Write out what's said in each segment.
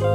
欢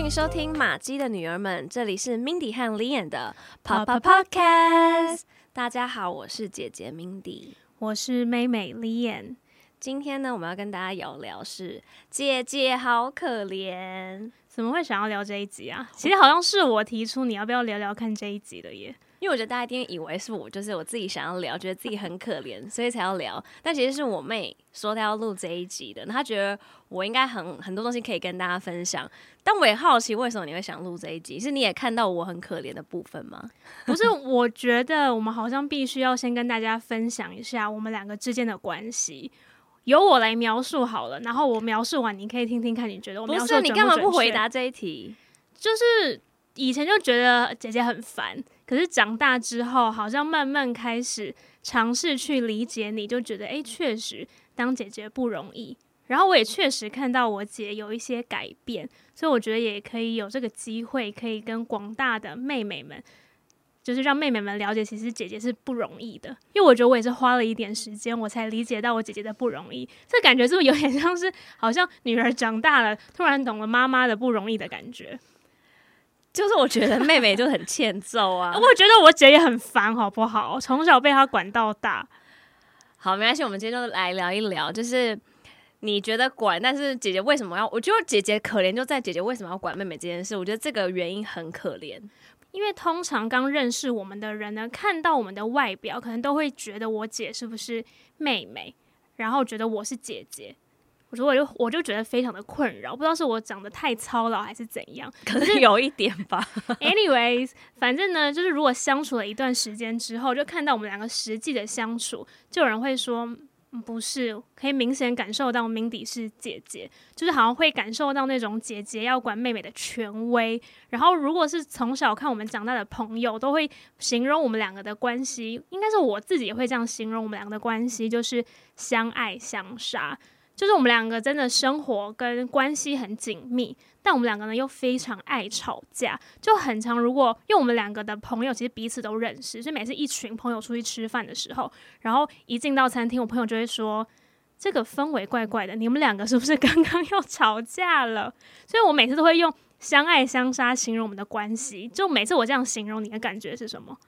迎收听玛姬的女儿们，这里是 Mindy 和 Lianne 的 Papa Podcast。大家好，我是姐姐 Mindy，我是妹妹 Lianne。今天呢，我们要跟大家聊聊是姐姐好可怜。怎么会想要聊这一集啊？其实好像是我提出你要不要聊聊看这一集的耶。因为我觉得大家一定以为是我，就是我自己想要聊，觉得自己很可怜，所以才要聊。但其实是我妹说她要录这一集的，她觉得我应该很很多东西可以跟大家分享。但我也好奇，为什么你会想录这一集？是你也看到我很可怜的部分吗？不是，我觉得我们好像必须要先跟大家分享一下我们两个之间的关系。由我来描述好了，然后我描述完，你可以听听看，你觉得我描述你干嘛不回答这一题？就是以前就觉得姐姐很烦，可是长大之后，好像慢慢开始尝试去理解你，就觉得哎，确实当姐姐不容易。然后我也确实看到我姐有一些改变，所以我觉得也可以有这个机会，可以跟广大的妹妹们。就是让妹妹们了解，其实姐姐是不容易的，因为我觉得我也是花了一点时间，我才理解到我姐姐的不容易。这感觉是不是有点像是，好像女儿长大了，突然懂了妈妈的不容易的感觉？就是我觉得妹妹就很欠揍啊，我觉得我姐也很烦，好不好？从小被她管到大。好，没关系，我们今天就来聊一聊，就是你觉得管，但是姐姐为什么要？我觉得姐姐可怜就在姐姐为什么要管妹妹这件事，我觉得这个原因很可怜。因为通常刚认识我们的人呢，看到我们的外表，可能都会觉得我姐是不是妹妹，然后觉得我是姐姐。我说我就我就觉得非常的困扰，不知道是我长得太操劳还是怎样，可能有一点吧。Anyways，反正呢，就是如果相处了一段时间之后，就看到我们两个实际的相处，就有人会说。不是，可以明显感受到鸣笛是姐姐，就是好像会感受到那种姐姐要管妹妹的权威。然后，如果是从小看我们长大的朋友，都会形容我们两个的关系，应该是我自己也会这样形容我们两个的关系，就是相爱相杀。就是我们两个真的生活跟关系很紧密，但我们两个呢又非常爱吵架，就很常。如果因为我们两个的朋友其实彼此都认识，所以每次一群朋友出去吃饭的时候，然后一进到餐厅，我朋友就会说：“这个氛围怪怪的，你们两个是不是 刚刚又吵架了？”所以我每次都会用相爱相杀形容我们的关系。就每次我这样形容，你的感觉是什么？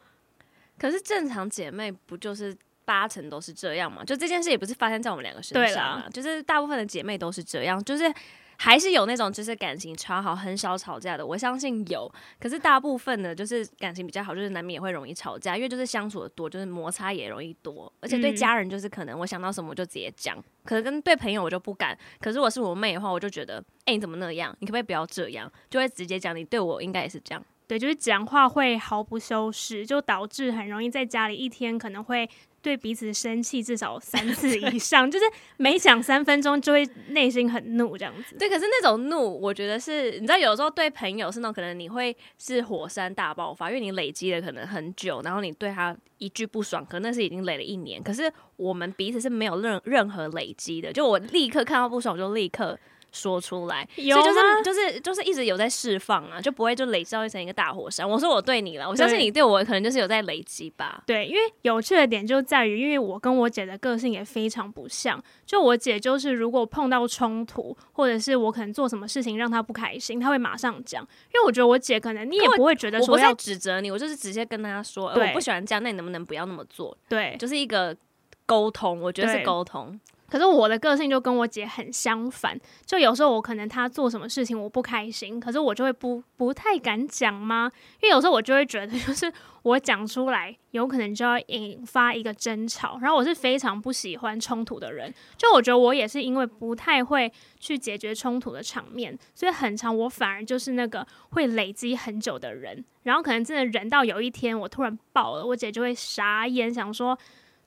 可是正常姐妹不就是？八成都是这样嘛，就这件事也不是发生在我们两个身上啊，就是大部分的姐妹都是这样，就是还是有那种就是感情超好、很少吵架的，我相信有。可是大部分的，就是感情比较好，就是难免也会容易吵架，因为就是相处的多，就是摩擦也容易多。而且对家人，就是可能我想到什么我就直接讲，可是跟对朋友我就不敢。可是我是我妹的话，我就觉得，哎，你怎么那样？你可不可以不要这样？就会直接讲，你对我应该也是这样。对，就是讲话会毫不修饰，就导致很容易在家里一天可能会。对彼此生气至少三 次以上，就是每讲三分钟就会内心很怒这样子。对，可是那种怒，我觉得是，你知道，有时候对朋友是那种可能你会是火山大爆发，因为你累积了可能很久，然后你对他一句不爽，可能那是已经累了一年。可是我们彼此是没有任任何累积的，就我立刻看到不爽，我就立刻。说出来，所以就是就是就是一直有在释放啊，就不会就累积到成一个大火山。我说我对你了，我相信你对我可能就是有在累积吧。对，因为有趣的点就在于，因为我跟我姐的个性也非常不像。就我姐就是，如果碰到冲突，或者是我可能做什么事情让她不开心，她会马上讲。因为我觉得我姐可能你也不会觉得说我，我指责你，我就是直接跟她说，呃，我不喜欢这样，那你能不能不要那么做？对，就是一个沟通，我觉得是沟通。可是我的个性就跟我姐很相反，就有时候我可能她做什么事情我不开心，可是我就会不不太敢讲吗？因为有时候我就会觉得，就是我讲出来有可能就要引发一个争吵，然后我是非常不喜欢冲突的人，就我觉得我也是因为不太会去解决冲突的场面，所以很长我反而就是那个会累积很久的人，然后可能真的忍到有一天我突然爆了，我姐就会傻眼，想说。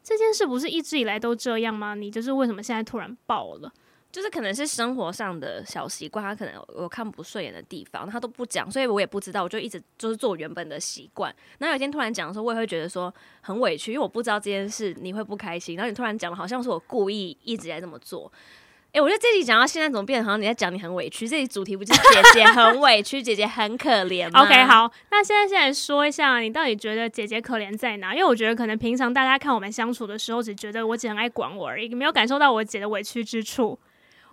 这件事不是一直以来都这样吗？你就是为什么现在突然爆了？就是可能是生活上的小习惯，他可能我看不顺眼的地方，他都不讲，所以我也不知道，我就一直就是做原本的习惯。那有一天突然讲的时候，我也会觉得说很委屈，因为我不知道这件事你会不开心。然后你突然讲的好像是我故意一直在这么做，哎、欸，我觉得这集讲到现在，怎么变得好像你在讲你很委屈？这集主题不就是姐姐很委屈，姐姐很可怜吗？OK，好，那现在先来说一下，你到底觉得姐姐可怜在哪？因为我觉得可能平常大家看我们相处的时候，只觉得我姐很爱管我而已，没有感受到我姐的委屈之处。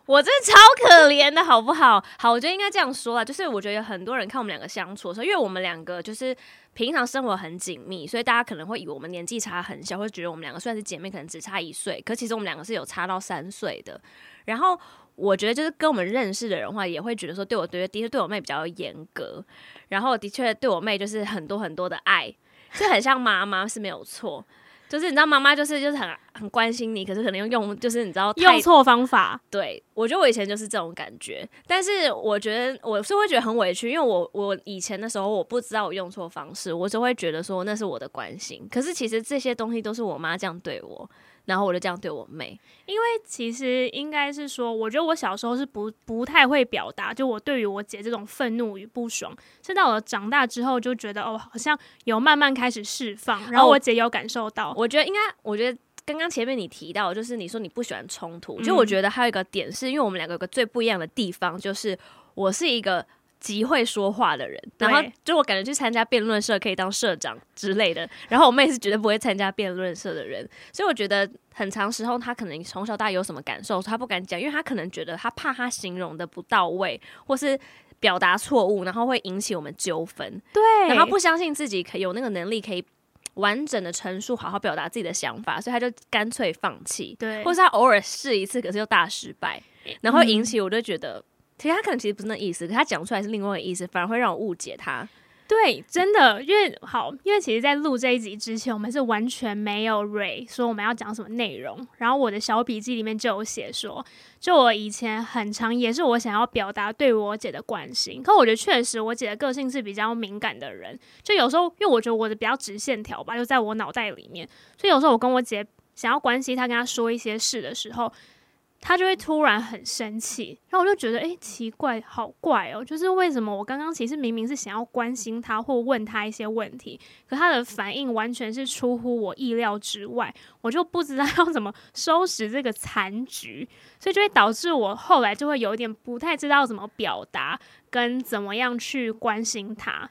我真的超可怜的，好不好？好，我觉得应该这样说啦，就是我觉得很多人看我们两个相处的时候，因为我们两个就是平常生活很紧密，所以大家可能会以为我们年纪差很小，会觉得我们两个虽然是姐妹，可能只差一岁，可其实我们两个是有差到三岁的。然后我觉得，就是跟我们认识的人的话，也会觉得说，对我对的确对我妹比较严格，然后的确对我妹就是很多很多的爱，就很像妈妈是没有错。就是你知道，妈妈就是就是很很关心你，可是可能用用就是你知道用错方法。对，我觉得我以前就是这种感觉，但是我觉得我是会觉得很委屈，因为我我以前的时候我不知道我用错方式，我就会觉得说那是我的关心，可是其实这些东西都是我妈这样对我。然后我就这样对我妹，因为其实应该是说，我觉得我小时候是不不太会表达，就我对于我姐这种愤怒与不爽，是到我长大之后就觉得哦，好像有慢慢开始释放，然后我姐有感受到。哦，我觉得应该，我觉得刚刚前面你提到，就是你说你不喜欢冲突，就我觉得还有一个点是，因为我们两个有个最不一样的地方，就是我是一个。极会说话的人，然后就我感觉去参加辩论社可以当社长之类的。然后我妹是绝对不会参加辩论社的人，所以我觉得很长时候她可能从小到大有什么感受，她不敢讲，因为她可能觉得她怕她形容的不到位，或是表达错误，然后会引起我们纠纷。对，然后不相信自己可以有那个能力可以完整的陈述，好好表达自己的想法，所以她就干脆放弃。对，或是她偶尔试一次，可是又大失败，然后引起我就觉得。其实他可能其实不是那意思，可他讲出来是另外一个意思，反而会让我误解他。对，真的，因为好，因为其实，在录这一集之前，我们是完全没有 Ray 说我们要讲什么内容。然后我的小笔记里面就有写说，就我以前很常也是我想要表达对我姐的关心。可我觉得确实，我姐的个性是比较敏感的人，就有时候，因为我觉得我的比较直线条吧，就在我脑袋里面，所以有时候我跟我姐想要关心她，跟她说一些事的时候。他就会突然很生气，然后我就觉得，诶，奇怪，好怪哦，就是为什么我刚刚其实明明是想要关心他或问他一些问题，可他的反应完全是出乎我意料之外，我就不知道要怎么收拾这个残局，所以就会导致我后来就会有点不太知道怎么表达跟怎么样去关心他。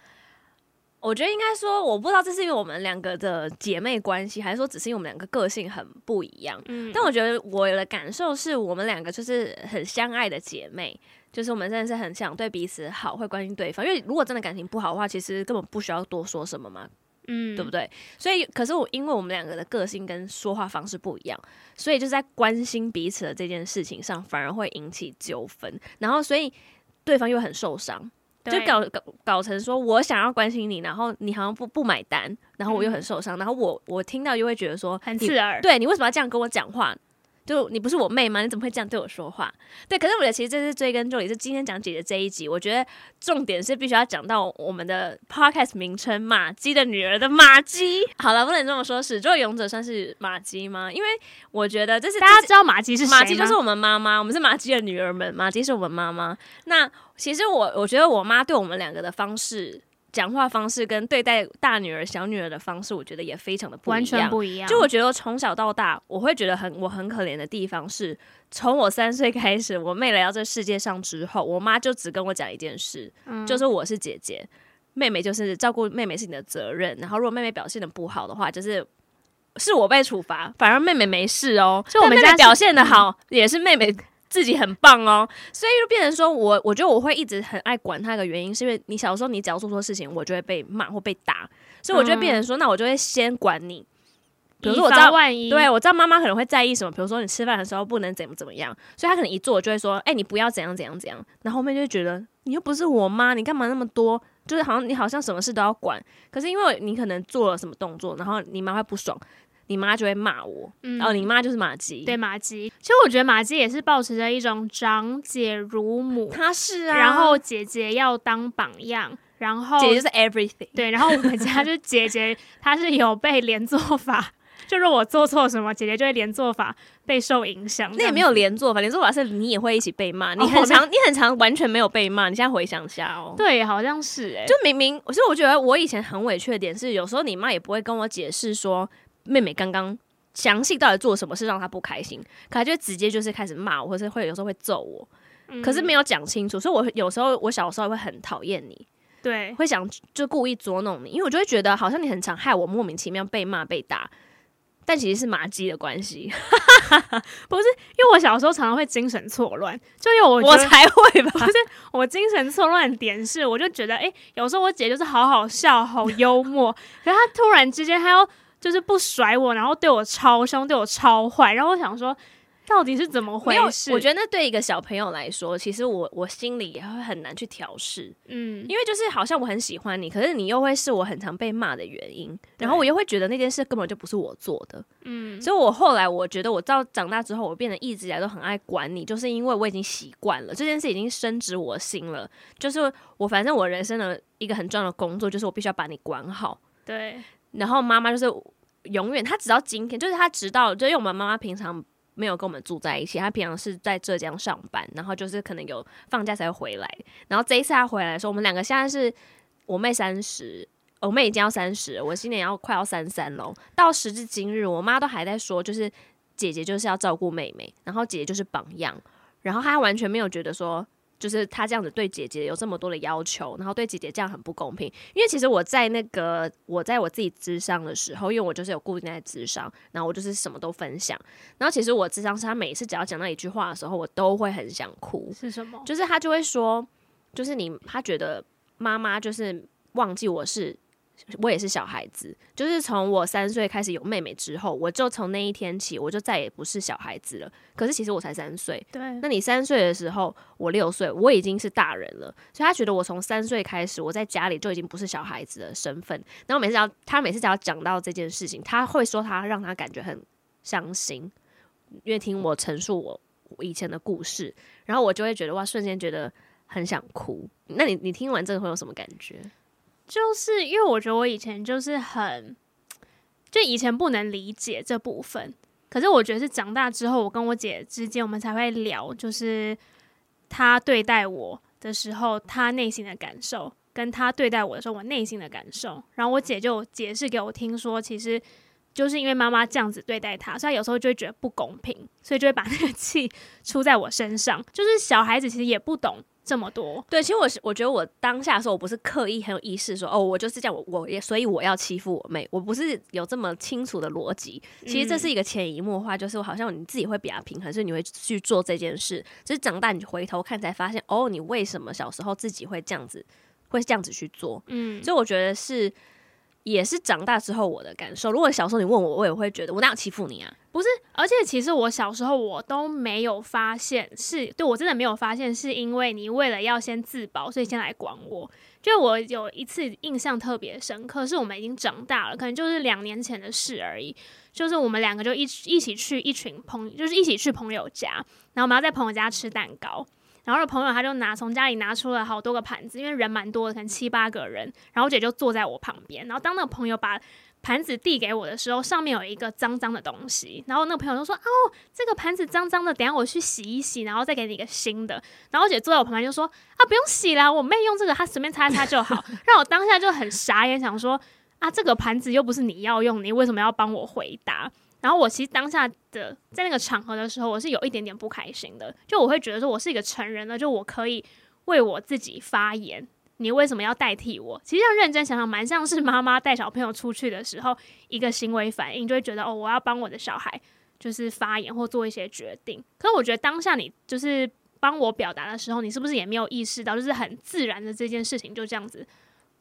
我觉得应该说，我不知道这是因为我们两个的姐妹关系，还是说只是因为我们两个个性很不一样。嗯，但我觉得我的感受是我们两个就是很相爱的姐妹，就是我们真的是很想对彼此好，会关心对方。因为如果真的感情不好的话，其实根本不需要多说什么嘛，嗯，对不对？所以，可是我因为我们两个的个性跟说话方式不一样，所以就在关心彼此的这件事情上，反而会引起纠纷，然后所以对方又很受伤。就搞搞搞成说，我想要关心你，然后你好像不不买单，然后我又很受伤，嗯、然后我我听到又会觉得说很刺耳，对，你为什么要这样跟我讲话？就你不是我妹吗？你怎么会这样对我说话？对，可是我觉得其实这是追根究底，是今天讲姐姐这一集，我觉得重点是必须要讲到我们的 podcast 名称“马姬的女儿”的马姬。好了，不能这么说，始作俑者算是马姬吗？因为我觉得这是大家知道马姬是谁马？姬就是我们妈妈，我们是马姬的女儿们，马姬是我们妈妈。那其实我我觉得我妈对我们两个的方式。讲话方式跟对待大女儿、小女儿的方式，我觉得也非常的不一样，完全不一样。就我觉得从小到大，我会觉得很我很可怜的地方是，从我三岁开始，我妹来到这世界上之后，我妈就只跟我讲一件事，嗯、就是我是姐姐，妹妹就是照顾妹妹是你的责任。然后如果妹妹表现的不好的话，就是是我被处罚，反而妹妹没事哦。就我们家表现的好，嗯、也是妹妹。自己很棒哦，所以就变成说我，我觉得我会一直很爱管他的原因，是因为你小时候你只要做错事情，我就会被骂或被打，所以我就会变成说，嗯、那我就会先管你。比如说我知道万一，对，我知道妈妈可能会在意什么，比如说你吃饭的时候不能怎么怎么样，所以他可能一做就会说，哎、欸，你不要怎样怎样怎样，然后后面就会觉得你又不是我妈，你干嘛那么多？就是好像你好像什么事都要管，可是因为你可能做了什么动作，然后你妈会不爽。你妈就会骂我，嗯、哦，你妈就是马姬，对马姬。其实我觉得马姬也是保持着一种长姐如母，她是啊，然后姐姐要当榜样，然后姐姐是 everything，对，然后我们家就姐姐她是有被连坐法，就是我做错什么，姐姐就会连坐法被受影响。那也没有连坐法，连坐法是你也会一起被骂，你很常，哦、你很常完全没有被骂。你现在回想一下哦，对，好像是哎、欸，就明明，所以我觉得我以前很委屈的点是，有时候你妈也不会跟我解释说。妹妹刚刚详细到底做什么事让她不开心，可她就直接就是开始骂我，或是会有时候会揍我，嗯、可是没有讲清楚，所以我有时候我小时候会很讨厌你，对，会想就故意捉弄你，因为我就会觉得好像你很常害我莫名其妙被骂被打。但其实是麻鸡的关系，不是因为我小时候常常会精神错乱，就因为我我才会吧，不是我精神错乱点是，我就觉得哎、欸，有时候我姐就是好好笑、好幽默，可是她突然之间她要就是不甩我，然后对我超凶、对我超坏，然后我想说。到底是怎么回事？我觉得那对一个小朋友来说，其实我我心里也会很难去调试，嗯，因为就是好像我很喜欢你，可是你又会是我很常被骂的原因，然后我又会觉得那件事根本就不是我做的，嗯，所以我后来我觉得我到长大之后，我变得一直以来都很爱管你，就是因为我已经习惯了这件事，已经深植我心了，就是我反正我人生的一个很重要的工作，就是我必须要把你管好，对，然后妈妈就是永远，她直到今天，就是她直到，就因为我们妈妈平常。没有跟我们住在一起，他平常是在浙江上班，然后就是可能有放假才会回来。然后这一次他回来的时候，我们两个现在是我妹三十，我妹已经要三十，我今年要快要三三了。到时至今日，我妈都还在说，就是姐姐就是要照顾妹妹，然后姐姐就是榜样，然后她完全没有觉得说。就是他这样子对姐姐有这么多的要求，然后对姐姐这样很不公平。因为其实我在那个我在我自己智商的时候，因为我就是有固定在智商，然后我就是什么都分享。然后其实我智商是他每一次只要讲到一句话的时候，我都会很想哭。是什么？就是他就会说，就是你他觉得妈妈就是忘记我是。我也是小孩子，就是从我三岁开始有妹妹之后，我就从那一天起，我就再也不是小孩子了。可是其实我才三岁，对。那你三岁的时候，我六岁，我已经是大人了，所以他觉得我从三岁开始，我在家里就已经不是小孩子的身份。然后每次要他每次只要讲到这件事情，他会说他让他感觉很伤心，因为听我陈述我以前的故事，然后我就会觉得哇，瞬间觉得很想哭。那你你听完这个会有什么感觉？就是因为我觉得我以前就是很，就以前不能理解这部分，可是我觉得是长大之后，我跟我姐之间，我们才会聊，就是她对待我的时候，她内心的感受，跟她对待我的时候，我内心的感受。然后我姐就解释给我听说，其实就是因为妈妈这样子对待她，所以有时候就会觉得不公平，所以就会把那个 气出在我身上。就是小孩子其实也不懂。这么多，对，其实我是我觉得我当下的时候，我不是刻意很有意识说，哦，我就是这样，我我也所以我要欺负我妹，我不是有这么清楚的逻辑。其实这是一个潜移默化，就是好像你自己会比较平衡，所以你会去做这件事。就是长大你回头看才发现，哦，你为什么小时候自己会这样子，会这样子去做？嗯，所以我觉得是。也是长大之后我的感受。如果小时候你问我，我也会觉得我哪有欺负你啊？不是，而且其实我小时候我都没有发现是，对我真的没有发现是因为你为了要先自保，所以先来管我。就我有一次印象特别深刻，是我们已经长大了，可能就是两年前的事而已。就是我们两个就一一起去一群朋，就是一起去朋友家，然后我们要在朋友家吃蛋糕。然后朋友他就拿从家里拿出了好多个盘子，因为人蛮多的，可能七八个人。然后我姐就坐在我旁边。然后当那个朋友把盘子递给我的时候，上面有一个脏脏的东西。然后那个朋友就说：“哦，这个盘子脏脏的，等下我去洗一洗，然后再给你一个新的。”然后我姐坐在我旁边就说：“啊，不用洗啦，我妹用这个，她随便擦擦就好。”让我当下就很傻眼，想说：“啊，这个盘子又不是你要用，你为什么要帮我回答？”然后我其实当下的在那个场合的时候，我是有一点点不开心的。就我会觉得说，我是一个成人了，就我可以为我自己发言，你为什么要代替我？其实要认真想想，蛮像是妈妈带小朋友出去的时候一个行为反应，就会觉得哦，我要帮我的小孩就是发言或做一些决定。可是我觉得当下你就是帮我表达的时候，你是不是也没有意识到，就是很自然的这件事情就这样子。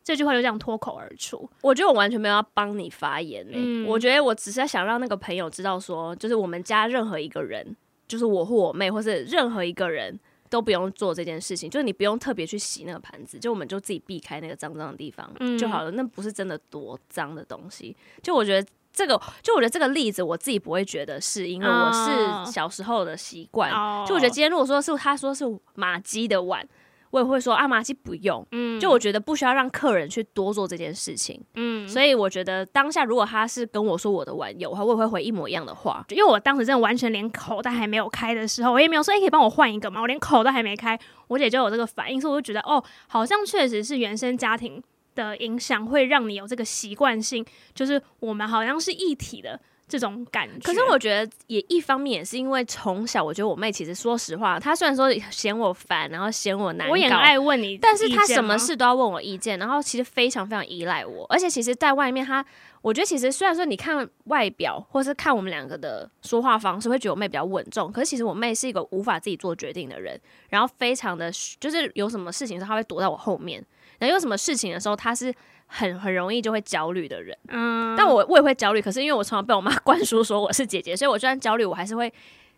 这句话就这样脱口而出，我觉得我完全没有要帮你发言呢、欸。嗯、我觉得我只是想让那个朋友知道说，说就是我们家任何一个人，就是我或我妹，或是任何一个人都不用做这件事情，就是你不用特别去洗那个盘子，就我们就自己避开那个脏脏的地方就好了。嗯、那不是真的多脏的东西。就我觉得这个，就我觉得这个例子，我自己不会觉得是因为我是小时候的习惯。哦、就我觉得今天如果说是他说是马姬的碗。我也会说阿玛吉不用，嗯，就我觉得不需要让客人去多做这件事情，嗯，所以我觉得当下如果他是跟我说我的玩友的话，我也会回一模一样的话，因为我当时真的完全连口袋还没有开的时候，我也没有说，哎、欸，可以帮我换一个吗？我连口袋还没开，我姐就有这个反应，所以我就觉得哦，好像确实是原生家庭的影响会让你有这个习惯性，就是我们好像是一体的这种感觉。可是我觉得也一方面也是因为从小，我觉得我妹其实说实话，她虽然说嫌我烦，然后嫌我难搞，我也很爱问你，但是她什么事都要问我意见，然后其实非常非常依赖我，而且其实在外面她。我觉得其实虽然说你看外表，或是看我们两个的说话方式，会觉得我妹比较稳重。可是其实我妹是一个无法自己做决定的人，然后非常的，就是有什么事情的时候，她会躲在我后面。然后有什么事情的时候，她是很很容易就会焦虑的人。嗯，但我我也会焦虑，可是因为我从小被我妈 灌输说我是姐姐，所以我就算焦虑，我还是会，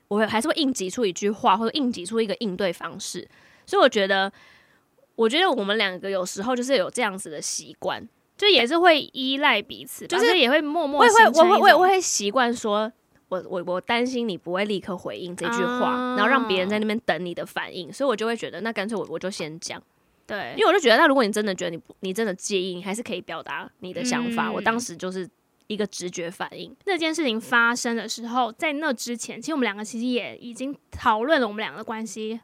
我会还是会应急出一句话，或者应急出一个应对方式。所以我觉得，我觉得我们两个有时候就是有这样子的习惯。就也是会依赖彼此，就是也会默默。我会，我会，我也会习惯说，我我我担心你不会立刻回应这句话，嗯、然后让别人在那边等你的反应，所以我就会觉得，那干脆我我就先讲。对，因为我就觉得，那如果你真的觉得你你真的介意，你还是可以表达你的想法。嗯、我当时就是一个直觉反应。那件事情发生的时候，在那之前，其实我们两个其实也已经讨论了我们两个的关系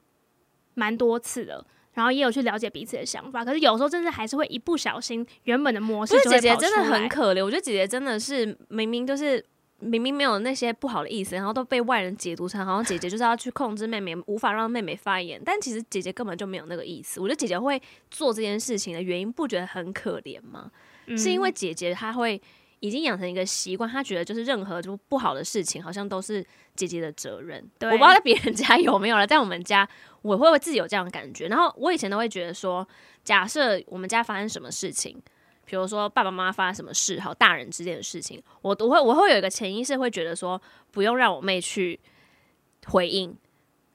蛮多次了。然后也有去了解彼此的想法，可是有时候真的还是会一不小心，原本的模式。姐姐真的很可怜，我觉得姐姐真的是明明就是明明没有那些不好的意思，然后都被外人解读成好像姐姐就是要去控制妹妹，无法让妹妹发言。但其实姐姐根本就没有那个意思。我觉得姐姐会做这件事情的原因，不觉得很可怜吗？嗯、是因为姐姐她会。已经养成一个习惯，她觉得就是任何就不好的事情，好像都是姐姐的责任。我不知道在别人家有没有了，在我们家，我会不会自己有这样的感觉。然后我以前都会觉得说，假设我们家发生什么事情，比如说爸爸妈妈发生什么事，好，大人之间的事情，我都会我会有一个潜意识会觉得说，不用让我妹去回应。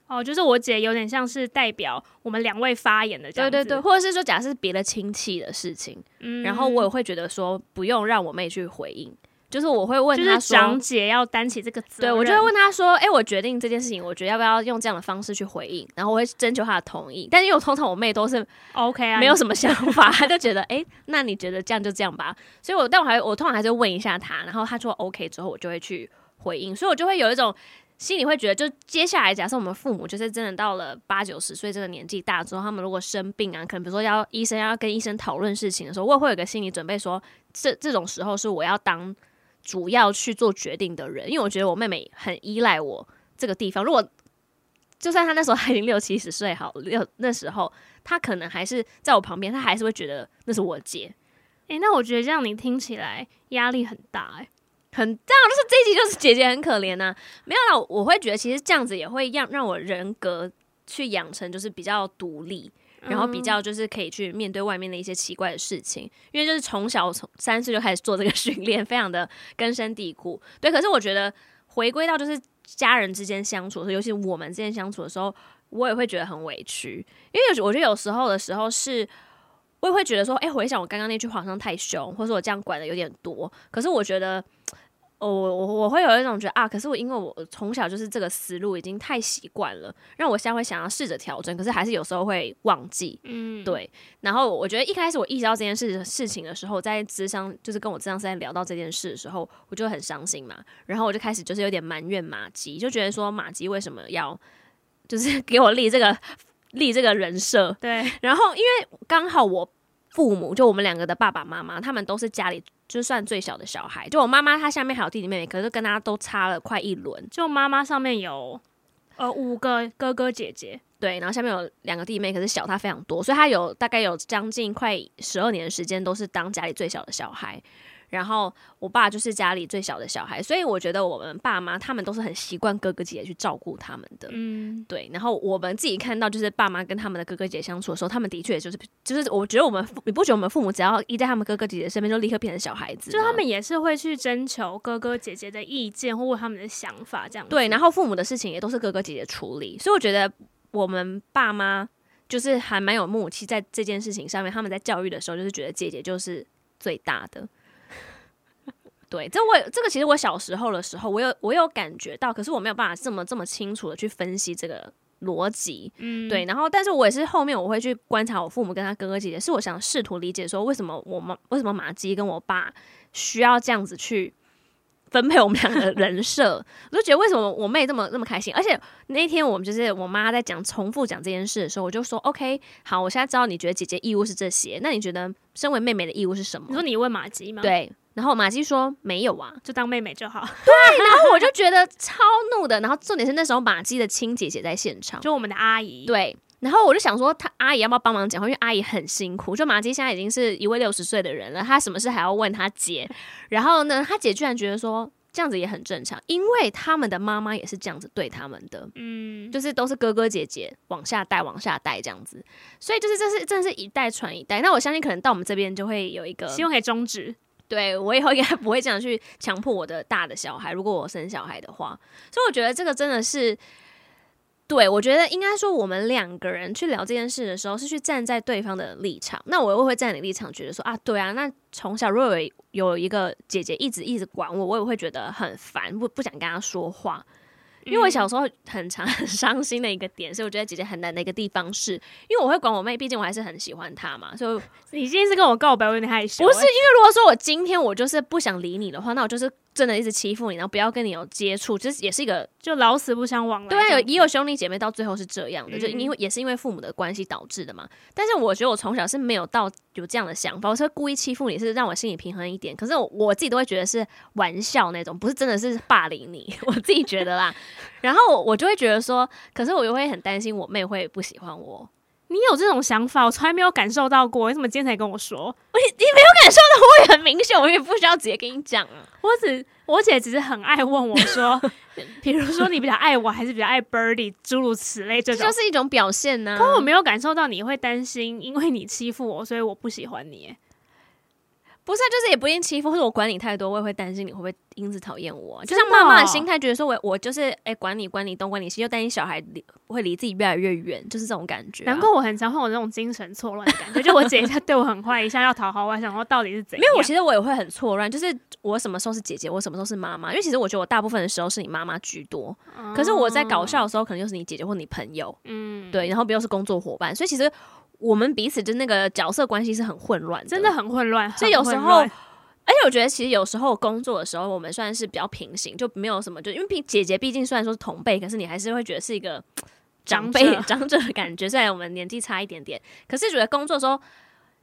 哦，就是我姐有点像是代表我们两位发言的这样，对对对，或者是说，假设是别的亲戚的事情，嗯，然后我也会觉得说，不用让我妹去回应，就是我会问他说，长姐要担起这个责任，对，我就会问他说，哎、欸，我决定这件事情，我觉得要不要用这样的方式去回应，然后我会征求他的同意，但是因为我通常我妹都是 OK 啊，没有什么想法，她就觉得，哎、欸，那你觉得这样就这样吧，所以我但我还我通常还是问一下他，然后他说 OK 之后，我就会去回应，所以我就会有一种。心里会觉得，就接下来，假设我们父母就是真的到了八九十岁这个年纪大之后，他们如果生病啊，可能比如说要医生要跟医生讨论事情的时候，我也会有个心理准备说，说这这种时候是我要当主要去做决定的人，因为我觉得我妹妹很依赖我这个地方。如果就算她那时候还已经六七十岁，好六那时候，她可能还是在我旁边，她还是会觉得那是我姐。诶、欸，那我觉得这样你听起来压力很大诶、欸。很这样，就是这一集就是姐姐很可怜呐、啊。没有啦，我会觉得其实这样子也会让让我人格去养成就是比较独立，然后比较就是可以去面对外面的一些奇怪的事情。因为就是从小从三岁就开始做这个 训练，非常的根深蒂固。对，可是我觉得回归到就是家人之间相处，尤其我们之间相处的时候，我也会觉得很委屈。因为我觉得有时候的时候是，我也会觉得说，哎、欸，回想我刚刚那句话好像太凶，或者说我这样管的有点多。可是我觉得。哦，我我我会有一种觉得啊，可是我因为我从小就是这个思路已经太习惯了，让我现在会想要试着调整，可是还是有时候会忘记，嗯，对。然后我觉得一开始我意识到这件事事情的时候，在智商就是跟我智商师在聊到这件事的时候，我就很伤心嘛，然后我就开始就是有点埋怨马吉，就觉得说马吉为什么要就是 给我立这个立这个人设，对。然后因为刚好我父母就我们两个的爸爸妈妈，他们都是家里。就算最小的小孩，就我妈妈，她下面还有弟弟妹妹，可是跟她都差了快一轮。就妈妈上面有呃五个哥哥姐姐，对，然后下面有两个弟妹，可是小她非常多，所以她有大概有将近快十二年的时间都是当家里最小的小孩。然后我爸就是家里最小的小孩，所以我觉得我们爸妈他们都是很习惯哥哥姐姐去照顾他们的，嗯，对。然后我们自己看到就是爸妈跟他们的哥哥姐姐相处的时候，他们的确就是就是我觉得我们你不觉得我们父母只要一在他们哥哥姐姐身边，就立刻变成小孩子，就他们也是会去征求哥哥姐姐的意见或问他们的想法这样。对，然后父母的事情也都是哥哥姐姐处理，所以我觉得我们爸妈就是还蛮有默契在这件事情上面。他们在教育的时候，就是觉得姐姐就是最大的。对，这我这个其实我小时候的时候，我有我有感觉到，可是我没有办法这么这么清楚的去分析这个逻辑。嗯，对，然后但是我也是后面我会去观察我父母跟他哥哥姐姐，是我想试图理解说为什么我妈为什么马基跟我爸需要这样子去分配我们两个人设，我就觉得为什么我妹这么这么开心，而且那天我们就是我妈在讲重复讲这件事的时候，我就说 OK，好，我现在知道你觉得姐姐义务是这些，那你觉得身为妹妹的义务是什么？你说你问马吉吗？对。然后马姬说没有啊，就当妹妹就好。对，然后我就觉得超怒的。然后重点是那时候马姬的亲姐姐在现场，就我们的阿姨。对，然后我就想说，她阿姨要不要帮忙讲话？因为阿姨很辛苦。就马姬现在已经是一位六十岁的人了，她什么事还要问她姐。然后呢，她姐居然觉得说这样子也很正常，因为他们的妈妈也是这样子对他们的。嗯，就是都是哥哥姐姐往下带，往下带这样子。所以就是这是真的是一代传一代。那我相信可能到我们这边就会有一个希望可以终止。对，我以后应该不会这样去强迫我的大的小孩，如果我生小孩的话。所以我觉得这个真的是，对，我觉得应该说我们两个人去聊这件事的时候，是去站在对方的立场。那我又会站你立场，觉得说啊，对啊，那从小如果有有一个姐姐一直一直管我，我也会觉得很烦，不不想跟她说话。因为我小时候很常 很伤心的一个点，所以我觉得姐姐很难的一个地方是，因为我会管我妹，毕竟我还是很喜欢她嘛。所以你今天是跟我告白，我有点害羞。不是，因为如果说我今天我就是不想理你的话，那我就是。真的一直欺负你，然后不要跟你有接触，其实也是一个就老死不相往来。对啊，有也有兄弟姐妹到最后是这样的，嗯、就因为也是因为父母的关系导致的嘛。但是我觉得我从小是没有到有这样的想法，我是故意欺负你，是让我心里平衡一点。可是我，我自己都会觉得是玩笑那种，不是真的是霸凌你，我自己觉得啦。然后我就会觉得说，可是我又会很担心我妹会不喜欢我。你有这种想法，我从来没有感受到过。为什么今天才跟我说？你 你没有感受到，我也很明显，我也不需要直接跟你讲啊。我只我姐只是很爱问我说，比如说你比较爱我，还是比较爱 Birdy，诸如此类，这种这就是一种表现呢、啊。可我没有感受到你会担心，因为你欺负我，所以我不喜欢你。不是，就是也不一定欺负，或者我管你太多，我也会担心你会不会因此讨厌我。就像妈妈的心态，觉得说我我就是哎、欸、管你管你东管你西，又担心小孩离会离自己越来越远，就是这种感觉、啊。难怪我很常会有那种精神错乱的感觉，就我姐一下对我很坏，一下要讨好我，想说到底是怎样？没有，我其实我也会很错乱，就是我什么时候是姐姐，我什么时候是妈妈？因为其实我觉得我大部分的时候是你妈妈居多，嗯、可是我在搞笑的时候，可能又是你姐姐或你朋友，嗯，对，然后不又是工作伙伴，所以其实我们彼此就那个角色关系是很混乱，真的很混乱，所以有时候。而且我觉得，其实有时候工作的时候，我们算是比较平行，就没有什么，就因为姐姐毕竟虽然说是同辈，可是你还是会觉得是一个 长辈长者的感觉。虽然我们年纪差一点点，可是觉得工作的时候。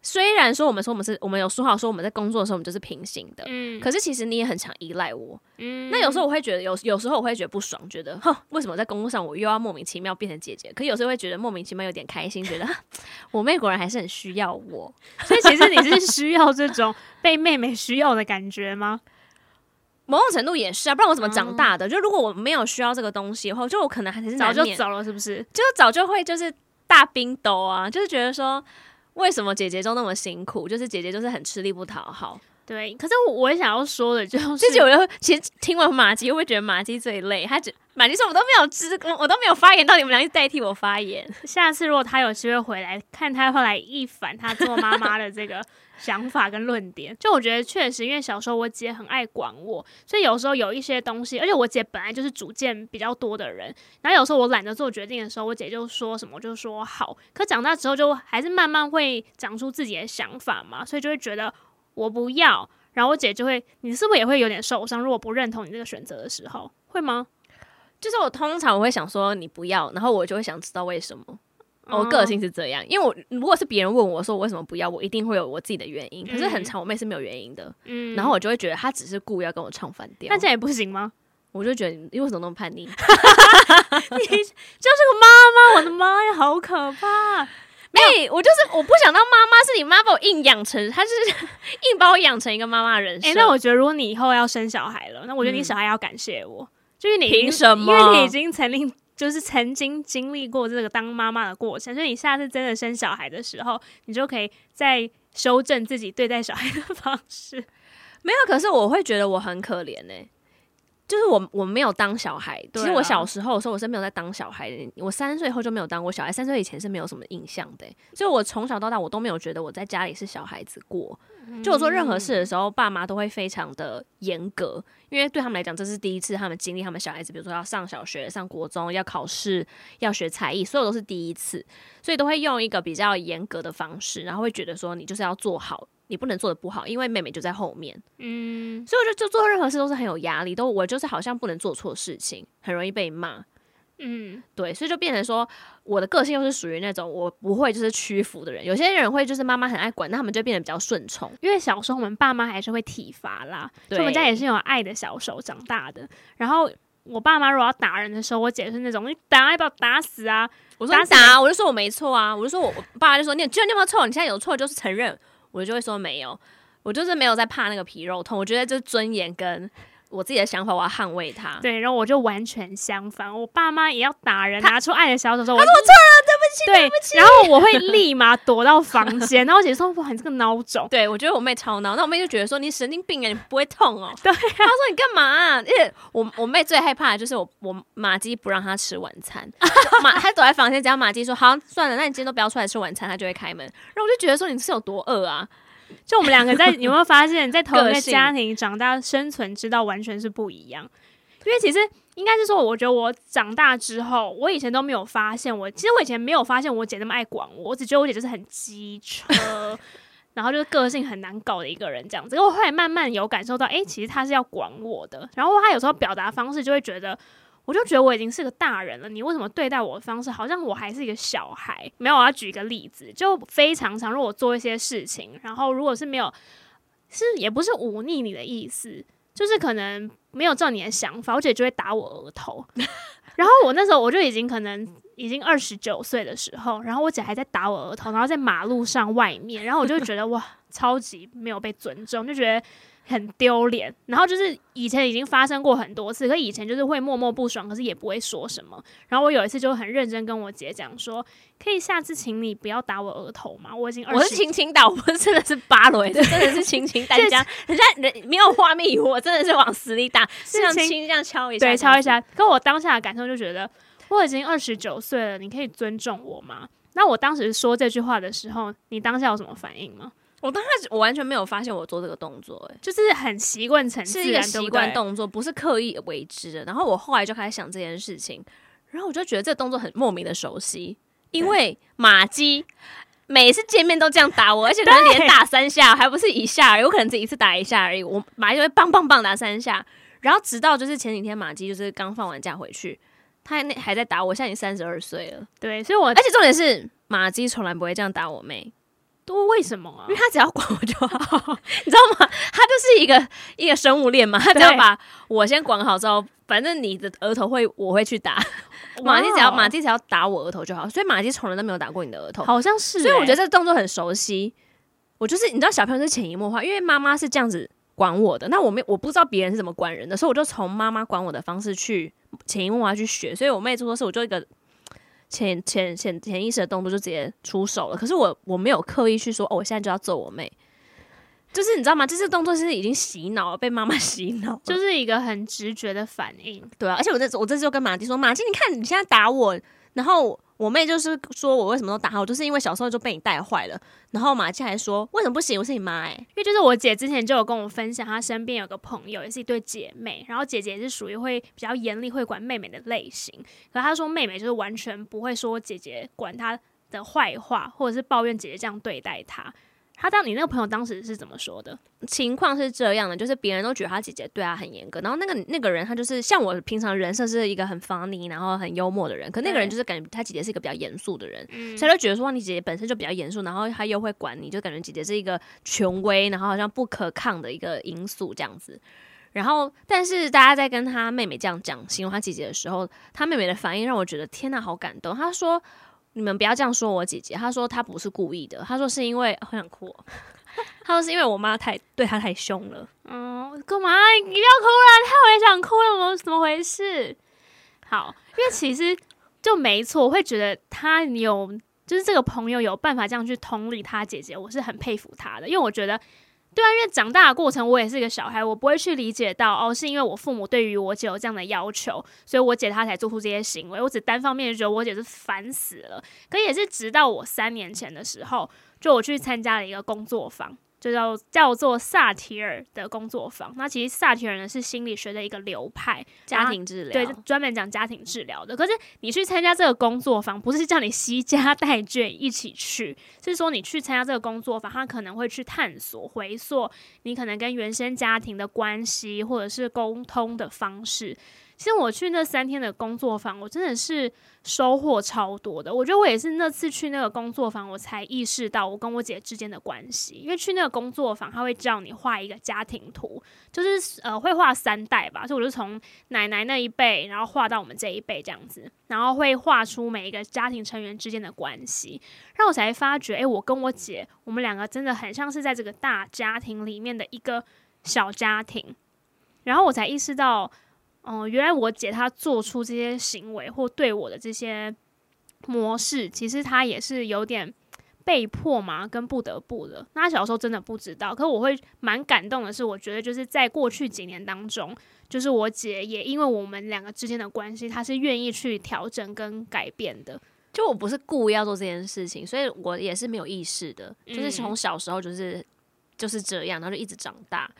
虽然说我们说我们是我们有说好说我们在工作的时候我们就是平行的，嗯，可是其实你也很常依赖我，嗯，那有时候我会觉得有有时候我会觉得不爽，觉得哼，为什么在工作上我又要莫名其妙变成姐姐？可有时候会觉得莫名其妙有点开心，觉得 我妹果然还是很需要我，所以其实你是需要这种 被妹妹需要的感觉吗？某种程度也是啊，不然我怎么长大的？嗯，就如果我没有需要这个东西的话，就我可能还是早就走了，是不是？就早就会就是大冰斗啊，就是觉得说。为什么姐姐都那么辛苦？就是姐姐就是很吃力不讨好。对，可是我也想要说的就是，其实我又其实听完马姬，我会觉得马姬最累。他只马姬说，我都没有知，我都没有发言，到你们俩代替我发言。下次如果他有机会回来，看他会来一反他做妈妈的这个。想法跟论点，就我觉得确实，因为小时候我姐很爱管我，所以有时候有一些东西，而且我姐本来就是主见比较多的人，然后有时候我懒得做决定的时候，我姐就说什么，就说好。可长大之后，就还是慢慢会长出自己的想法嘛，所以就会觉得我不要，然后我姐就会，你是不是也会有点受伤？如果不认同你这个选择的时候，会吗？就是我通常我会想说你不要，然后我就会想知道为什么。我个性是这样，因为我如果是别人问我说我为什么不要，我一定会有我自己的原因。可是很长我妹是没有原因的，嗯，然后我就会觉得她只是故意要跟我唱反调。那这样也不行吗？我就觉得你为什么那么叛逆？你就是个妈妈，我的妈呀，好可怕！哎、欸，我就是我不想当妈妈，是你妈把我硬养成，她是 硬把我养成一个妈妈人生。哎、欸，那我觉得如果你以后要生小孩了，那我觉得你小孩要感谢我，嗯、就是你凭什么？因为你已经曾经。就是曾经经历过这个当妈妈的过程，所以你下次真的生小孩的时候，你就可以再修正自己对待小孩的方式。没有，可是我会觉得我很可怜呢、欸。就是我我没有当小孩，其实我小时候的时候我是没有在当小孩的。我三岁后就没有当过小孩，三岁以前是没有什么印象的、欸。所以我从小到大我都没有觉得我在家里是小孩子过。就我做任何事的时候，爸妈都会非常的严格，因为对他们来讲这是第一次他们经历他们小孩子，比如说要上小学、上国中、要考试、要学才艺，所有都是第一次，所以都会用一个比较严格的方式，然后会觉得说你就是要做好。你不能做的不好，因为妹妹就在后面。嗯，所以我就就做任何事都是很有压力，都我就是好像不能做错事情，很容易被骂。嗯，对，所以就变成说，我的个性又是属于那种我不会就是屈服的人。有些人会就是妈妈很爱管，那他们就变得比较顺从。因为小时候我们爸妈还是会体罚啦，对，所以我们家也是有爱的小手长大的。然后我爸妈如果要打人的时候，我姐是那种你打要不要打死啊？我说打，打，我就说我没错啊，我就说我爸爸就说你，既然你有没有错？你现在有错就是承认，我就会说没有，我就是没有在怕那个皮肉痛。我觉得这尊严跟。我自己的想法，我要捍卫他。对，然后我就完全相反，我爸妈也要打人，拿出爱的小手说：“我错了，对不起，对不起。”然后我会立马躲到房间。然后我姐说：“哇，你这个孬种。”对，我觉得我妹超孬。那我妹就觉得说：“你神经病啊，你不会痛哦。”对，她说：“你干嘛啊？”因为我我妹最害怕的就是我我马姬不让她吃晚餐。马她躲在房间，只要马姬说：“好，算了，那你今天都不要出来吃晚餐。”她就会开门。然后我就觉得说：“你是有多饿啊？”就我们两个在，你有没有发现，在同一个家庭长大，生存之道完全是不一样。因为其实应该是说，我觉得我长大之后，我以前都没有发现我，其实我以前没有发现我姐那么爱管我，我只觉得我姐就是很机车，然后就是个性很难搞的一个人这样子。我后来慢慢有感受到，哎、欸，其实她是要管我的。然后她有时候表达方式就会觉得。我就觉得我已经是个大人了，你为什么对待我的方式好像我还是一个小孩？没有，我要举一个例子，就非常常，如果我做一些事情，然后如果是没有，是也不是忤逆你的意思，就是可能没有照你的想法，我姐就会打我额头。然后我那时候我就已经可能已经二十九岁的时候，然后我姐还在打我额头，然后在马路上外面，然后我就觉得哇，超级没有被尊重，就觉得。很丢脸，然后就是以前已经发生过很多次，可以前就是会默默不爽，可是也不会说什么。然后我有一次就很认真跟我姐讲说，可以下次请你不要打我额头吗？我已经二十，我是轻轻打，我真的是巴雷，真的是轻轻打，人家人家人没有画面，我真的是往死里打，是这样轻这样敲一下，对，敲一下。可我当下的感受就觉得，我已经二十九岁了，你可以尊重我吗？那我当时说这句话的时候，你当下有什么反应吗？我当时我完全没有发现我做这个动作，哎，就是很习惯成自然，是一个习惯动作，不是刻意为之的。然后我后来就开始想这件事情，然后我就觉得这个动作很莫名的熟悉，因为马姬每次见面都这样打我，而且可能连打三下，还不是一下，有可能只一次打一下而已。我马姬就会棒棒棒打三下，然后直到就是前几天马姬就是刚放完假回去，他那还在打我，现在已经三十二岁了。对，所以我而且重点是马姬从来不会这样打我妹。都为什么啊？因为他只要管我就好，你知道吗？他就是一个一个生物链嘛。他只要把我先管好之后，反正你的额头会我会去打。马蒂只要马蒂只要打我额头就好，所以马蒂从来都没有打过你的额头，好像是、欸。所以我觉得这个动作很熟悉。我就是你知道，小朋友是潜移默化，因为妈妈是这样子管我的，那我没我不知道别人是怎么管人的，所以我就从妈妈管我的方式去潜移默化去学。所以我妹做错事，我就一个。潜潜潜潜意识的动作就直接出手了，可是我我没有刻意去说哦，我现在就要揍我妹，就是你知道吗？这些动作其实已经洗脑了，被妈妈 洗脑，就是一个很直觉的反应，对啊。而且我这我这次就跟马蒂说，马蒂，你看你现在打我，然后。我妹就是说我为什么都打她，我就是因为小时候就被你带坏了。然后马季还说为什么不行？我是你妈哎、因为就是我姐之前就有跟我分享，她身边有个朋友也是一对姐妹，然后姐姐也是属于会比较严厉、会管妹妹的类型。可她说妹妹就是完全不会说姐姐管她的坏话，或者是抱怨姐姐这样对待她。他当你那个朋友当时是怎么说的？情况是这样的，就是别人都觉得他姐姐对他很严格，然后那个那个人他就是像我平常人设是一个很 funny，然后很幽默的人，可那个人就是感觉他姐姐是一个比较严肃的人，嗯、所以他就觉得说，你姐姐本身就比较严肃，然后他又会管你，就感觉姐姐是一个权威，然后好像不可抗的一个因素这样子。然后，但是大家在跟他妹妹这样讲形容他姐姐的时候，他妹妹的反应让我觉得天呐，好感动。他说。你们不要这样说我姐姐。她说她不是故意的，她说是因为很想哭。她说是因为我妈太对她太凶了。嗯，干嘛？你不要哭了，她也想哭，有怎么回事？好，因为其实就没错，我会觉得她有，就是这个朋友有办法这样去同理她姐姐，我是很佩服她的，因为我觉得。对啊，因为长大的过程，我也是一个小孩，我不会去理解到哦，是因为我父母对于我姐有这样的要求，所以我姐她才做出这些行为。我只单方面觉得我姐是烦死了。可也是直到我三年前的时候，就我去参加了一个工作坊。就叫叫做萨提尔的工作坊。那其实萨提尔呢是心理学的一个流派，家庭治疗，对，专门讲家庭治疗的。可是你去参加这个工作坊，不是叫你惜家 带眷一起去，是说你去参加这个工作坊，他可能会去探索、回溯你可能跟原生家庭的关系，或者是沟通的方式。其实我去那三天的工作坊，我真的是收获超多的。我觉得我也是那次去那个工作坊，我才意识到我跟我姐之间的关系。因为去那个工作坊，他会叫你画一个家庭图，就是呃会画三代吧，所以我就从奶奶那一辈，然后画到我们这一辈这样子，然后会画出每一个家庭成员之间的关系，让我才发觉，诶，我跟我姐，我们两个真的很像是在这个大家庭里面的一个小家庭。然后我才意识到。哦、呃，原来我姐她做出这些行为或对我的这些模式，其实她也是有点被迫嘛，跟不得不的。那她小时候真的不知道，可我会蛮感动的是，我觉得就是在过去几年当中，就是我姐也因为我们两个之间的关系，她是愿意去调整跟改变的。就我不是故意要做这件事情，所以我也是没有意识的，就是从小时候就是就是这样，然后就一直长大。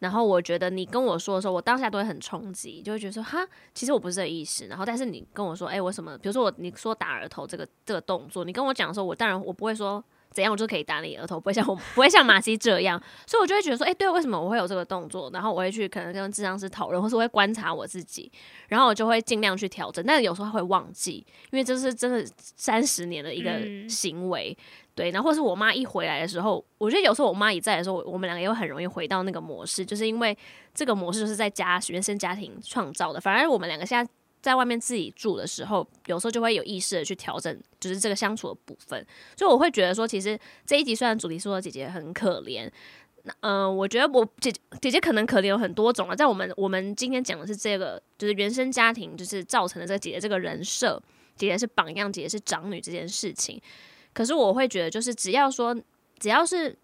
然后我觉得你跟我说的时候，我当下都会很冲击，就会觉得说哈，其实我不是这个意思。然后但是你跟我说，哎，为什么？比如说我你说打额头这个这个动作，你跟我讲的时候，我当然我不会说怎样，我就可以打你额头，不会像我不会像马西这样。所以我就会觉得说，哎，对，为什么我会有这个动作？然后我会去可能跟智商师讨论，或是我会观察我自己，然后我就会尽量去调整。但是有时候会忘记，因为这是真的三十年的一个行为。嗯对，然后或是我妈一回来的时候，我觉得有时候我妈一在的时候，我们两个又很容易回到那个模式，就是因为这个模式就是在家原生家庭创造的。反而我们两个现在在外面自己住的时候，有时候就会有意识的去调整，就是这个相处的部分。所以我会觉得说，其实这一集虽然主题说姐姐很可怜，那嗯、我觉得我姐姐姐可能可怜有很多种了。在我们我们今天讲的是这个，就是原生家庭就是造成的这个姐姐这个人设，姐姐是榜样，姐姐是长女这件事情。可是我会觉得，就是只要说，只要是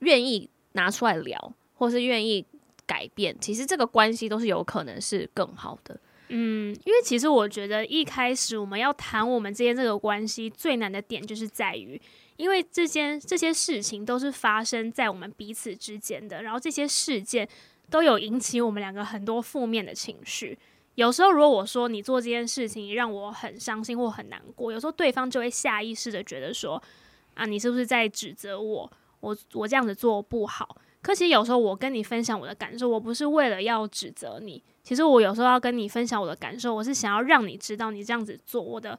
愿意拿出来聊，或是愿意改变，其实这个关系都是有可能是更好的。嗯，因为其实我觉得一开始我们要谈我们之间这个关系最难的点，就是在于，因为这件这些事情都是发生在我们彼此之间的，然后这些事件都有引起我们两个很多负面的情绪。有时候，如果我说你做这件事情让我很伤心或很难过，有时候对方就会下意识的觉得说，啊，你是不是在指责我？我我这样子做不好。可其实有时候我跟你分享我的感受，我不是为了要指责你。其实我有时候要跟你分享我的感受，我是想要让你知道你这样子做我的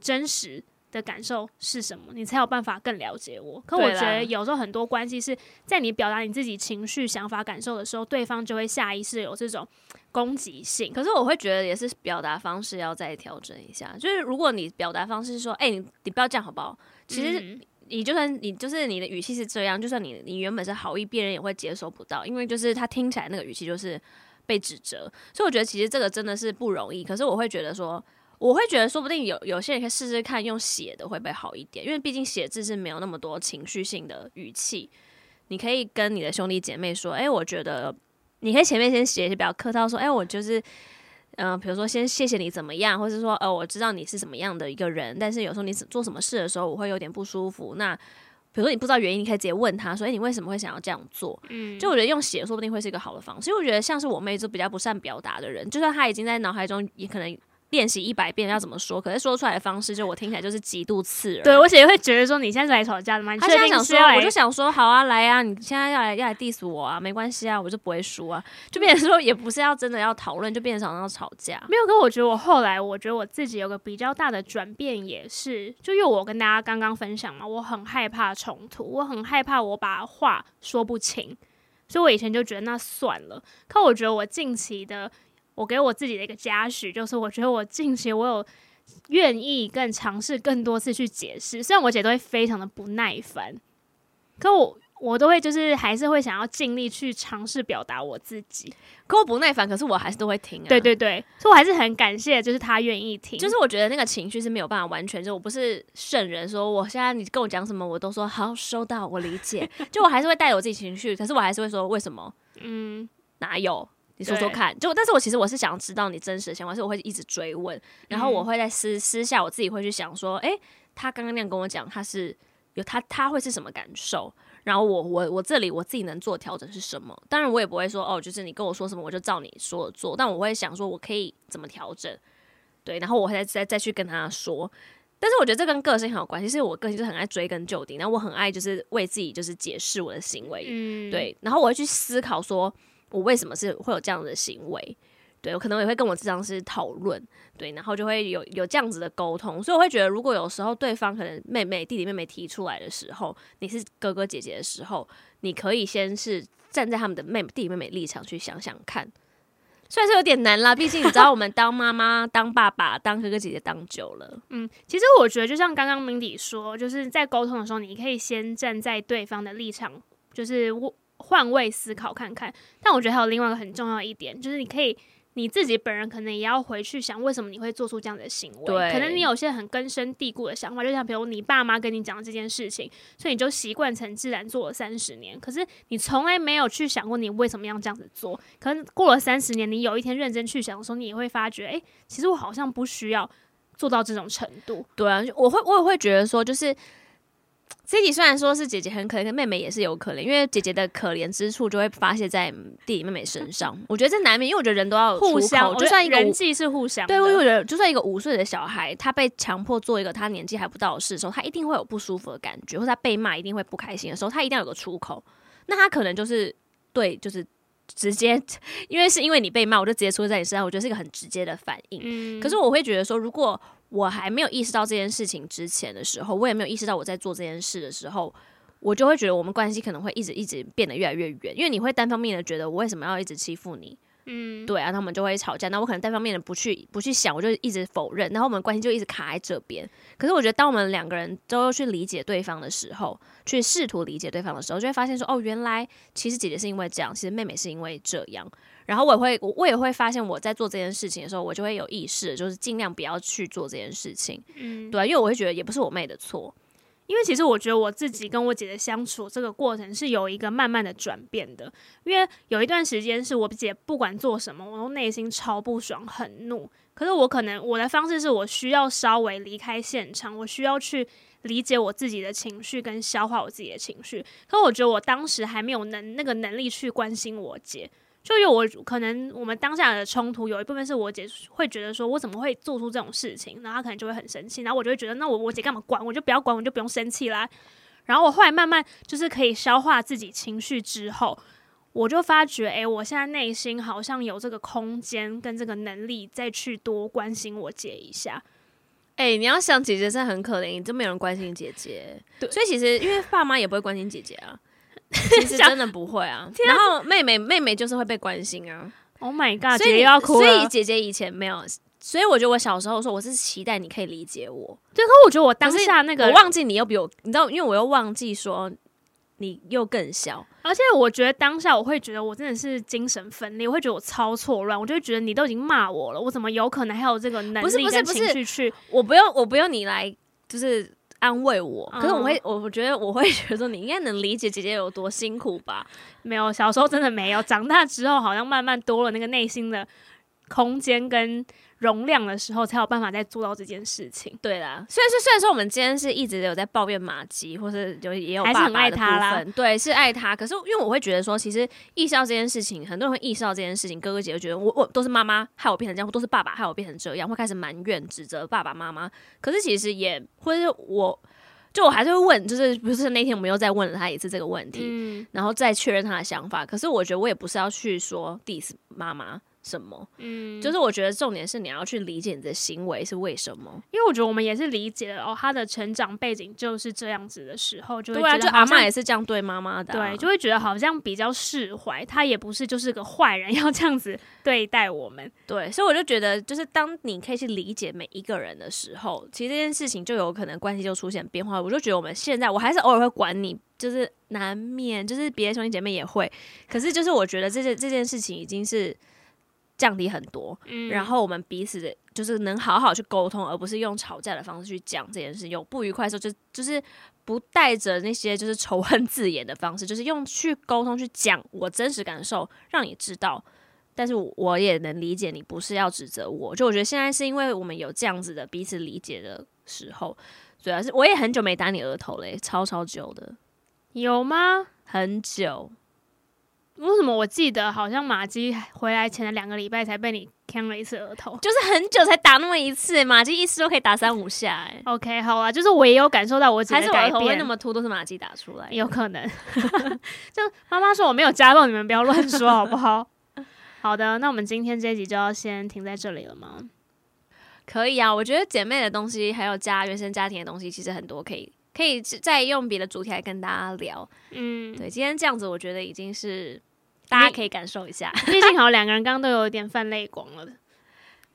真实的感受是什么，你才有办法更了解我。可我觉得有时候很多关系是在你表达你自己情绪、想法、感受的时候，对方就会下意识有这种攻击性。可是我会觉得也是表达方式要再调整一下。就是如果你表达方式是说，哎、欸，你你不要这样好不好？其实你就算你就是你的语气是这样，就算你你原本是好意，别人也会接收不到，因为就是他听起来那个语气就是被指责。所以我觉得其实这个真的是不容易。可是我会觉得说。我会觉得，说不定有有些人可以试试看用写的会不会好一点，因为毕竟写字是没有那么多情绪性的语气。你可以跟你的兄弟姐妹说：“哎，我觉得你可以前面先写一些比较客套，说：‘哎，我就是，嗯、呃，比如说先谢谢你怎么样，或者说，呃，我知道你是什么样的一个人，但是有时候你做什么事的时候，我会有点不舒服。那比如说你不知道原因，你可以直接问他说：‘哎，你为什么会想要这样做？’嗯，就我觉得用写说不定会是一个好的方式。因为我觉得像是我妹就比较不善表达的人，就算她已经在脑海中也可能。练习一百遍要怎么说，可是说出来的方式，就我听起来就是极度刺耳。对，我姐会觉得说，你现在是来吵架的吗？你现在想说，我就想说好啊，来啊，你现在要来要来 diss 我啊，没关系啊，我就不会输啊，就变成说也不是要真的要讨论，就变成要吵架。没有，跟我觉得我后来我觉得我自己有个比较大的转变，也是就因为我跟大家刚刚分享嘛，我很害怕冲突，我很害怕我把话说不清，所以我以前就觉得那算了。可我觉得我近期的。我给我自己的一个嘉许，就是我觉得我近期我有愿意更尝试更多次去解释，虽然我姐都会非常的不耐烦，可我我都会就是还是会想要尽力去尝试表达我自己。可我不耐烦，可是我还是都会听啊。对对对，所以我还是很感谢，就是他愿意听。就是我觉得那个情绪是没有办法完全，就我不是圣人，说我现在你跟我讲什么，我都说好收到，我理解。就我还是会带有我自己情绪，可是我还是会说为什么？嗯，哪有？你说说看，就但是我其实我是想知道你真实的想法，所以我会一直追问，然后我会在私私下我自己会去想说，诶，他刚刚那样跟我讲，他是有他他会是什么感受？然后我我我这里我自己能做调整是什么？当然我也不会说哦，就是你跟我说什么我就照你说的做，但我会想说我可以怎么调整，对，然后我会再再再去跟他说。但是我觉得这跟个性很有关系，是我个性就是很爱追根究底，然后我很爱就是为自己就是解释我的行为，嗯，对，然后我会去思考说。我为什么是会有这样的行为？对，我可能也会跟我咨商师讨论，对，然后就会有有这样子的沟通，所以我会觉得，如果有时候对方可能妹妹、弟弟、妹妹提出来的时候，你是哥哥姐姐的时候，你可以先是站在他们的妹妹、弟弟、妹妹立场去想想看，虽然是有点难啦，毕竟你知道我们当妈妈、当爸爸、当哥哥姐姐当久了，嗯，其实我觉得就像刚刚 Mindy 说，就是在沟通的时候，你可以先站在对方的立场，就是我换位思考看看。但我觉得还有另外一个很重要一点，就是你可以。你自己本人可能也要回去想，为什么你会做出这样的行为？对，可能你有些很根深蒂固的想法，就像比如你爸妈跟你讲这件事情，所以你就习惯成自然做了三十年。可是你从来没有去想过你为什么要这样子做。可能过了三十年，你有一天认真去想的时候，你也会发觉，诶，其实我好像不需要做到这种程度。对啊，我会，我也会觉得说，就是。这集虽然说是姐姐很可怜，跟妹妹也是有可怜，因为姐姐的可怜之处就会发泄在弟弟妹妹身上。我觉得这难免，因为我觉得人都要有互相，就算一个人际是互相。对，我觉得就算一个五岁的小孩，他被强迫做一个他年纪还不到的事的时候，他一定会有不舒服的感觉，或者他被骂一定会不开心的时候，他一定要有个出口。那他可能就是对，就是直接，因为是因为你被骂，我就直接出现在你身上，我觉得是一个很直接的反应。嗯，可是我会觉得说，如果我还没有意识到这件事情之前的时候，我也没有意识到我在做这件事的时候，我就会觉得我们关系可能会一直一直变得越来越远，因为你会单方面的觉得我为什么要一直欺负你？嗯，对啊，他们就会吵架。那我可能单方面的不去不去想，我就一直否认，然后我们关系就一直卡在这边。可是我觉得，当我们两个人都去理解对方的时候，去试图理解对方的时候，就会发现说，哦，原来其实姐姐是因为这样，其实妹妹是因为这样。然后我也会，我也会发现我在做这件事情的时候，我就会有意识，就是尽量不要去做这件事情。嗯，对啊，因为我会觉得也不是我妹的错，因为其实我觉得我自己跟我姐姐相处这个过程是有一个慢慢的转变的。因为有一段时间是我姐不管做什么，我都内心超不爽、很怒。可是我可能我的方式是我需要稍微离开现场，我需要去理解我自己的情绪跟消化我自己的情绪。可是我觉得我当时还没有能那个能力去关心我姐。就有我可能我们当下的冲突有一部分是我姐会觉得说，我怎么会做出这种事情，然后她可能就会很生气，然后我就会觉得，那我我姐干嘛管，我就不要管，我就不用生气啦。然后我后来慢慢就是可以消化自己情绪之后，我就发觉，哎，我现在内心好像有这个空间跟这个能力再去多关心我姐一下。哎，你要想姐姐真的很可怜，你真没有人关心姐姐，对，所以其实因为爸妈也不会关心姐姐啊。其实 真的不会啊，然后妹妹妹妹就是会被关心啊。Oh my god，所以要哭了。所以姐姐以前没有，所以我觉得我小时候说我是期待你可以理解我。对，可我觉得我当下那个，我忘记你又比我，你知道，因为我又忘记说你又更小，而且我觉得当下我会觉得我真的是精神分裂，我会觉得我超错乱，我就会觉得你都已经骂我了，我怎么有可能还有这个能力跟情绪去？我不用，我不用你来，就是。安慰我，可是我会，我我觉得我会觉得说，你应该能理解姐姐有多辛苦吧？没有，小时候真的没有，长大之后好像慢慢多了那个内心的空间跟。容量的时候才有办法再做到这件事情。对啦，虽然说虽然说我们今天是一直有在抱怨马吉，或是有也有爸爸的部分，对，是爱他。可是因为我会觉得说，其实意识到这件事情，很多人会意识到这件事情，哥哥姐姐觉得我我都是妈妈害我变成这样，或都是爸爸害我变成这样，会开始埋怨指责爸爸妈妈。可是其实也或者是我，就我还是会问，就是不是那天我们又再问了他一次这个问题，嗯，然后再确认他的想法。可是我觉得我也不是要去说 diss 妈妈。什么？嗯，就是我觉得重点是你要去理解你的行为是为什么，因为我觉得我们也是理解了哦，他的成长背景就是这样子的时候，就对啊，就阿妈也是这样对妈妈的，对，就会觉得好像比较释怀，他也不是就是个坏人 要这样子对待我们，对，所以我就觉得，就是当你可以去理解每一个人的时候，其实这件事情就有可能关系就出现变化。我就觉得我们现在，我还是偶尔会管你，就是难免，就是别的兄弟姐妹也会，可是就是我觉得这件这件事情已经是。降低很多，嗯，然后我们彼此的就是能好好去沟通，而不是用吵架的方式去讲这件事。有不愉快的时候，就就是不带着那些就是仇恨字眼的方式，就是用去沟通去讲我真实感受，让你知道。但是我也能理解你不是要指责我，就我觉得现在是因为我们有这样子的彼此理解的时候，主要是我也很久没打你额头嘞，超超久的，有吗？很久。为什么我记得好像马姬回来前的两个礼拜才被你砍了一次额头，就是很久才打那么一次，马姬一次都可以打三五下，哎，OK，好啊，就是我也有感受到我姐的改变，会那么秃都是马姬打出来，有可能。就妈妈说我没有家暴，你们不要乱说好不好？好的，那我们今天这一集就要先停在这里了吗？可以啊，我觉得姐妹的东西，还有家原生家庭的东西，其实很多可以可以再用别的主题来跟大家聊。嗯，对，今天这样子，我觉得已经是大家可以感受一下。毕竟好像两个人刚刚都有一点泛泪光了。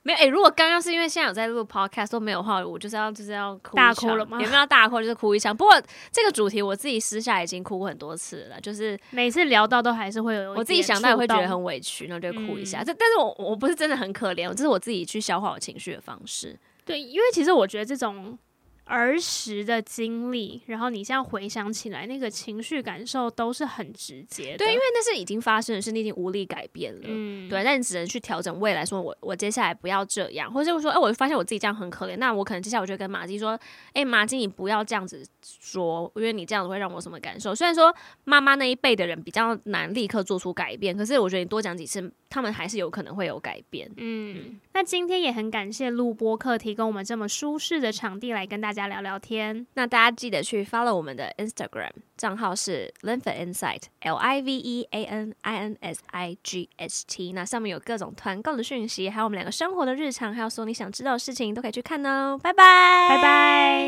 没有哎、欸，如果刚刚是因为现在有在录 podcast 都没有话，我就是要就是要哭大哭了吗？有没有大哭就是哭一场。不过这个主题我自己私下已经哭过很多次了，就是每次聊到都还是会有，我自己想到也会觉得很委屈，然后就哭一下。这、嗯、但是我我不是真的很可怜，这是我自己去消化我情绪的方式。对，因为其实我觉得这种。儿时的经历，然后你现在回想起来，那个情绪感受都是很直接的。对，因为那是已经发生的事，你已经无力改变了。嗯，对，但你只能去调整未来，说我我接下来不要这样，或者是说，哎，我发现我自己这样很可怜，那我可能接下来我就跟马姬说，哎，马姬你不要这样子说，因为你这样子会让我什么感受？虽然说妈妈那一辈的人比较难立刻做出改变，可是我觉得你多讲几次，他们还是有可能会有改变。嗯，嗯，那今天也很感谢录播课提供我们这么舒适的场地来跟大家聊聊天。那大家记得去 follow 我们的 Instagram 账号是 Live Insight L I V E A N I N S I G H T。那上面有各种团购的讯息，还有我们两个生活的日常，还有所有你想知道的事情都可以去看哦。拜拜，拜拜。